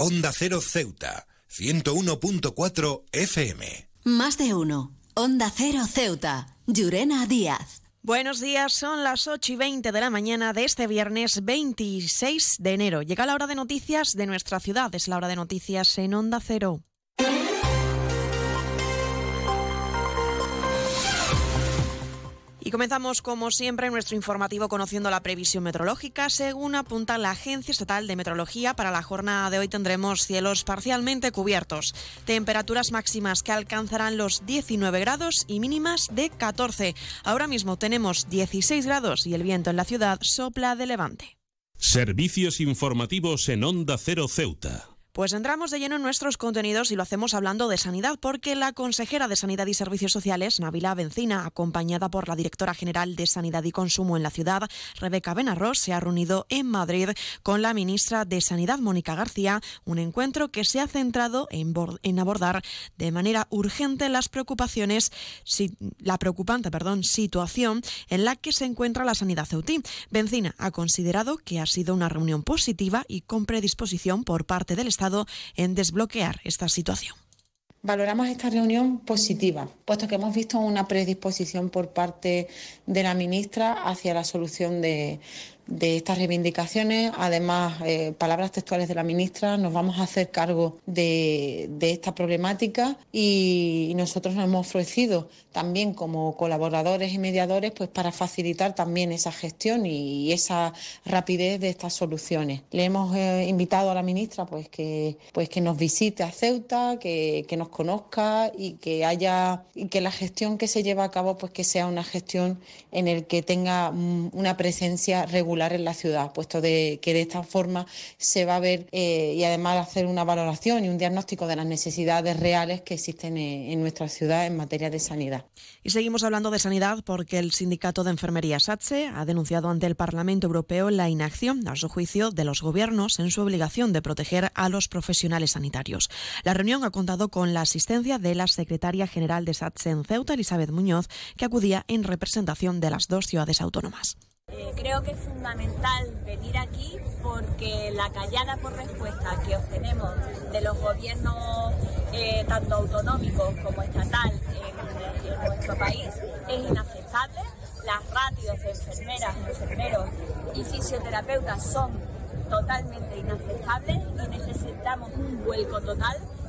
Onda Cero Ceuta, 101.4 FM. Más de uno. Onda Cero Ceuta, Llurena Díaz. Buenos días, son las 8 y 20 de la mañana de este viernes 26 de enero. Llega la hora de noticias de nuestra ciudad, es la hora de noticias en Onda Cero. Y comenzamos, como siempre, nuestro informativo conociendo la previsión meteorológica. Según apunta la Agencia Estatal de Meteorología, para la jornada de hoy tendremos cielos parcialmente cubiertos, temperaturas máximas que alcanzarán los 19 grados y mínimas de 14. Ahora mismo tenemos 16 grados y el viento en la ciudad sopla de levante. Servicios informativos en Onda Cero Ceuta. Pues entramos de lleno en nuestros contenidos y lo hacemos hablando de sanidad, porque la consejera de Sanidad y Servicios Sociales, Navila Bencina, acompañada por la directora general de Sanidad y Consumo en la ciudad, Rebeca Benarros, se ha reunido en Madrid con la ministra de Sanidad, Mónica García, un encuentro que se ha centrado en, abordar de manera urgente las preocupaciones, la preocupante situación en la que se encuentra la sanidad ceutí. Bencina ha considerado que ha sido una reunión positiva y con predisposición por parte del Estado en desbloquear esta situación. Valoramos esta reunión positiva, puesto que hemos visto una predisposición por parte de la ministra hacia la solución de, de estas reivindicaciones. Además, eh, palabras textuales de la ministra, nos vamos a hacer cargo de, esta problemática y, nosotros nos hemos ofrecido también como colaboradores y mediadores pues para facilitar también esa gestión y, esa rapidez de estas soluciones. Le hemos eh, invitado a la ministra pues que, pues que nos visite a Ceuta, que, que nos conozca y que haya y que la gestión que se lleva a cabo pues que sea una gestión en el que tenga mm, una presencia regular en la ciudad, puesto de que de esta forma se va a ver eh, y además hacer una valoración y un diagnóstico de las necesidades reales que existen en, nuestra ciudad en materia de sanidad. Y seguimos hablando de sanidad porque el sindicato de enfermería SATSE ha denunciado ante el Parlamento Europeo la inacción, a su juicio, de los gobiernos en su obligación de proteger a los profesionales sanitarios. La reunión ha contado con la asistencia de la secretaria general de SATSE en Ceuta, Elizabeth Muñoz, que acudía en representación de las dos ciudades autónomas. Eh, creo que es fundamental venir aquí porque la callada por respuesta que obtenemos de los gobiernos eh, tanto autonómicos como estatal en, nuestro país es inaceptable. Las ratios de enfermeras, enfermeros y fisioterapeutas son totalmente inaceptables y necesitamos un vuelco total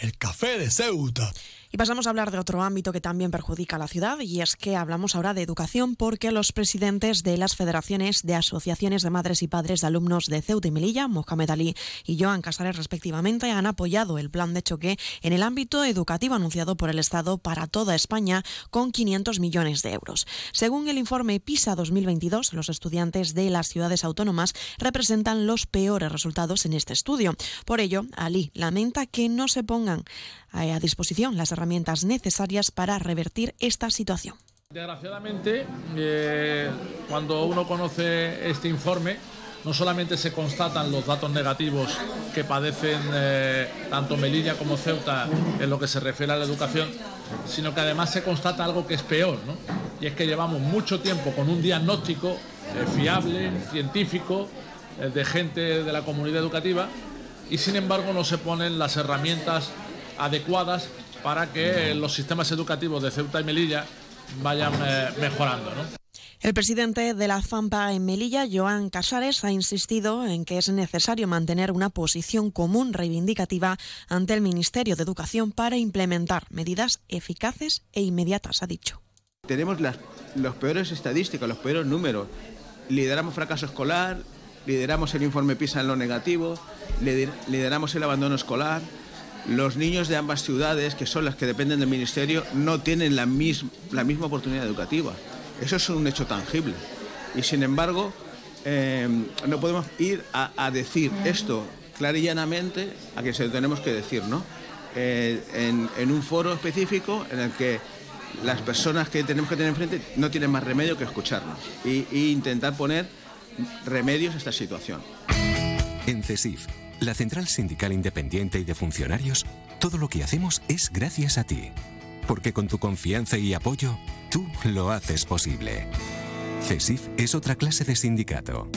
el café de Ceuta. Y pasamos a hablar de otro ámbito que también perjudica a la ciudad y es que hablamos ahora de educación porque los presidentes de las federaciones de asociaciones de madres y padres de alumnos de Ceuta y Melilla, Mohamed Ali y Joan Casares respectivamente, han apoyado el plan de choque en el ámbito educativo anunciado por el Estado para toda España con 500 millones de euros. Según el informe PISA 2022, los estudiantes de las ciudades autónomas representan los peores resultados en este estudio. Por ello, Ali lamenta que no se pongan a disposición las herramientas necesarias para revertir esta situación. Desgraciadamente, eh, cuando uno conoce este informe, no solamente se constatan los datos negativos que padecen eh, tanto Melilla como Ceuta en lo que se refiere a la educación, sino que además se constata algo que es peor, ¿no? y es que llevamos mucho tiempo con un diagnóstico eh, fiable, científico, de gente de la comunidad educativa, y sin embargo no se ponen las herramientas adecuadas para que los sistemas educativos de Ceuta y Melilla vayan eh, mejorando. El presidente de la FAMPA en Melilla, Joan Casares, ha insistido en que es necesario mantener una posición común reivindicativa ante el Ministerio de Educación para implementar medidas eficaces e inmediatas, ha dicho. Tenemos las, los peores estadísticas, los peores números. Lideramos fracaso escolar, lideramos el informe PISA en lo negativo, lideramos el abandono escolar, los niños de ambas ciudades, que son las que dependen del Ministerio, no tienen la, misma, la misma oportunidad educativa. Eso es un hecho tangible. Y sin embargo, eh, no podemos ir a, decir esto clara y llanamente a que se lo tenemos que decir, ¿no? Eh, en, un foro específico en el que las personas que tenemos que tener enfrente no tienen más remedio que escucharnos e intentar poner remedios a esta situación. En CESIF la Central Sindical Independiente y de Funcionarios, todo lo que hacemos es gracias a ti. Porque con tu confianza y apoyo, tú lo haces posible. CESIF es otra clase de sindicato.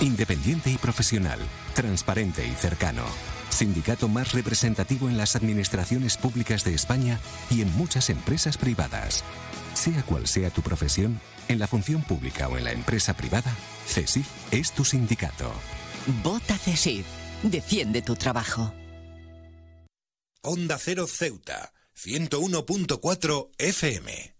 Independiente y profesional, transparente y cercano. Sindicato más representativo en las administraciones públicas de España y en muchas empresas privadas. Sea cual sea tu profesión, en la función pública o en la empresa privada, CESIF es tu sindicato. Vota CESIF. Defiende tu trabajo. Onda Cero Ceuta, 101.4 FM.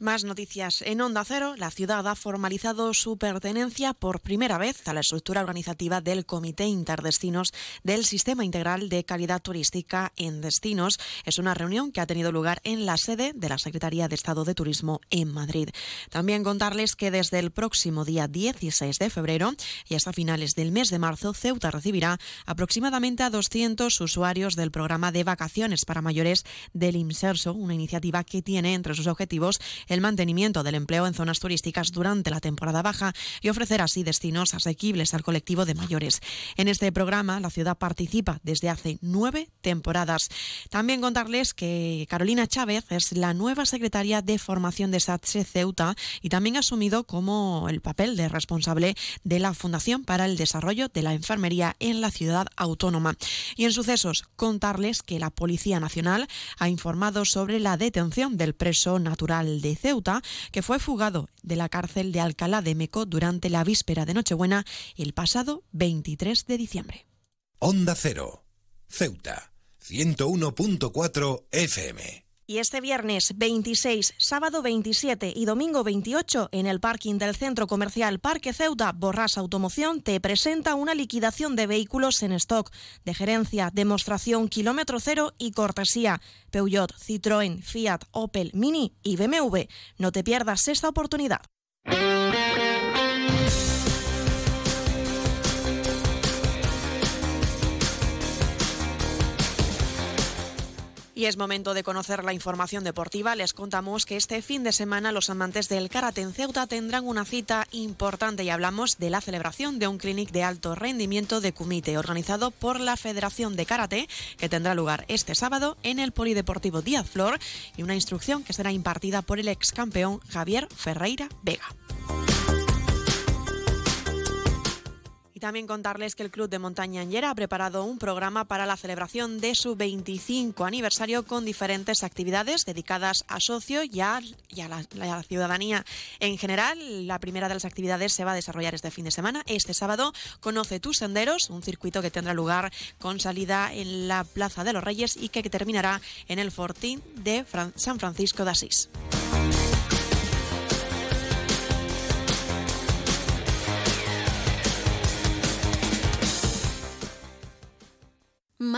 Más noticias. En Onda Cero, la ciudad ha formalizado su pertenencia por primera vez a la estructura organizativa del Comité Interdestinos del Sistema Integral de Calidad Turística en Destinos. Es una reunión que ha tenido lugar en la sede de la Secretaría de Estado de Turismo en Madrid. También contarles que desde el próximo día 16 de febrero y hasta finales del mes de marzo, Ceuta recibirá aproximadamente a 200 usuarios del programa de vacaciones para mayores del IMSERSO, una iniciativa que tiene entre sus objetivos el mantenimiento del empleo en zonas turísticas durante la temporada baja y ofrecer así destinos asequibles al colectivo de mayores. En este programa, la ciudad participa desde hace nueve temporadas. También contarles que Carolina Chávez es la nueva secretaria de formación de SATSE Ceuta y también ha asumido como el papel de responsable de la Fundación para el Desarrollo de la Enfermería en la ciudad autónoma. Y en sucesos, contarles que la Policía Nacional ha informado sobre la detención del preso natural de Ceuta, que fue fugado de la cárcel de Alcalá de Meco durante la víspera de Nochebuena el pasado 23 de diciembre. Onda Cero, Ceuta, 101.4 FM. Y este viernes 26, sábado 27 y domingo 28 en el parking del Centro Comercial Parque Ceuta, Borras Automoción te presenta una liquidación de vehículos en stock, de gerencia, demostración, kilómetro cero y cortesía. Peugeot, Citroën, Fiat, Opel, Mini y BMW. No te pierdas esta oportunidad. Y es momento de conocer la información deportiva. Les contamos que este fin de semana los amantes del karate en Ceuta tendrán una cita importante y hablamos de la celebración de un clinic de alto rendimiento de Kumite organizado por la Federación de Karate que tendrá lugar este sábado en el Polideportivo Díaz Flor y una instrucción que será impartida por el ex campeón Javier Ferreira Vega. También contarles que el Club de Montaña Ñera ha preparado un programa para la celebración de su 25 aniversario con diferentes actividades dedicadas a socio y a, la, la, ciudadanía en general. La primera de las actividades se va a desarrollar este fin de semana. Este sábado conoce tus senderos, un circuito que tendrá lugar con salida en la Plaza de los Reyes y que terminará en el Fortín de San Francisco de Asís.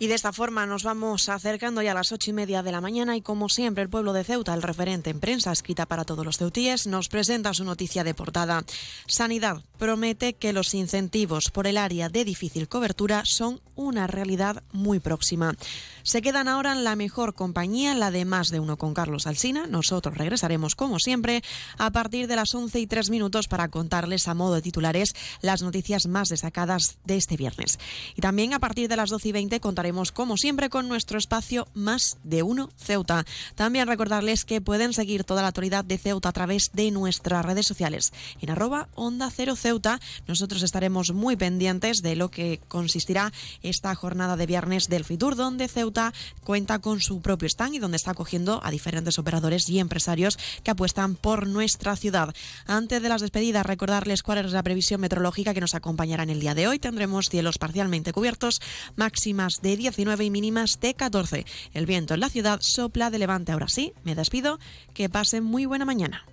Y de esta forma nos vamos acercando ya a las ocho y media de la mañana y como siempre el pueblo de Ceuta, el referente en prensa escrita para todos los ceutíes, nos presenta su noticia de portada. Sanidad promete que los incentivos por el área de difícil cobertura son una realidad muy próxima. Se quedan ahora en la mejor compañía, la de más de uno con Carlos Alsina. Nosotros regresaremos como siempre a partir de las once y tres minutos para contarles a modo de titulares las noticias más destacadas de este viernes. Y también a partir de las doce y veinte contaremos como siempre con nuestro espacio Más de Uno Ceuta. También recordarles que pueden seguir toda la actualidad de Ceuta a través de nuestras redes sociales. En arroba Onda Cero Ceuta nosotros estaremos muy pendientes de lo que consistirá esta jornada de viernes del Fitur, donde Ceuta cuenta con su propio stand y donde está acogiendo a diferentes operadores y empresarios que apuestan por nuestra ciudad. Antes de las despedidas, recordarles cuál es la previsión meteorológica que nos acompañará en el día de hoy. Tendremos cielos parcialmente cubiertos, máximas de 19 y mínimas de 14. El viento en la ciudad sopla de levante ahora sí. Me despido. Que pasen muy buena mañana.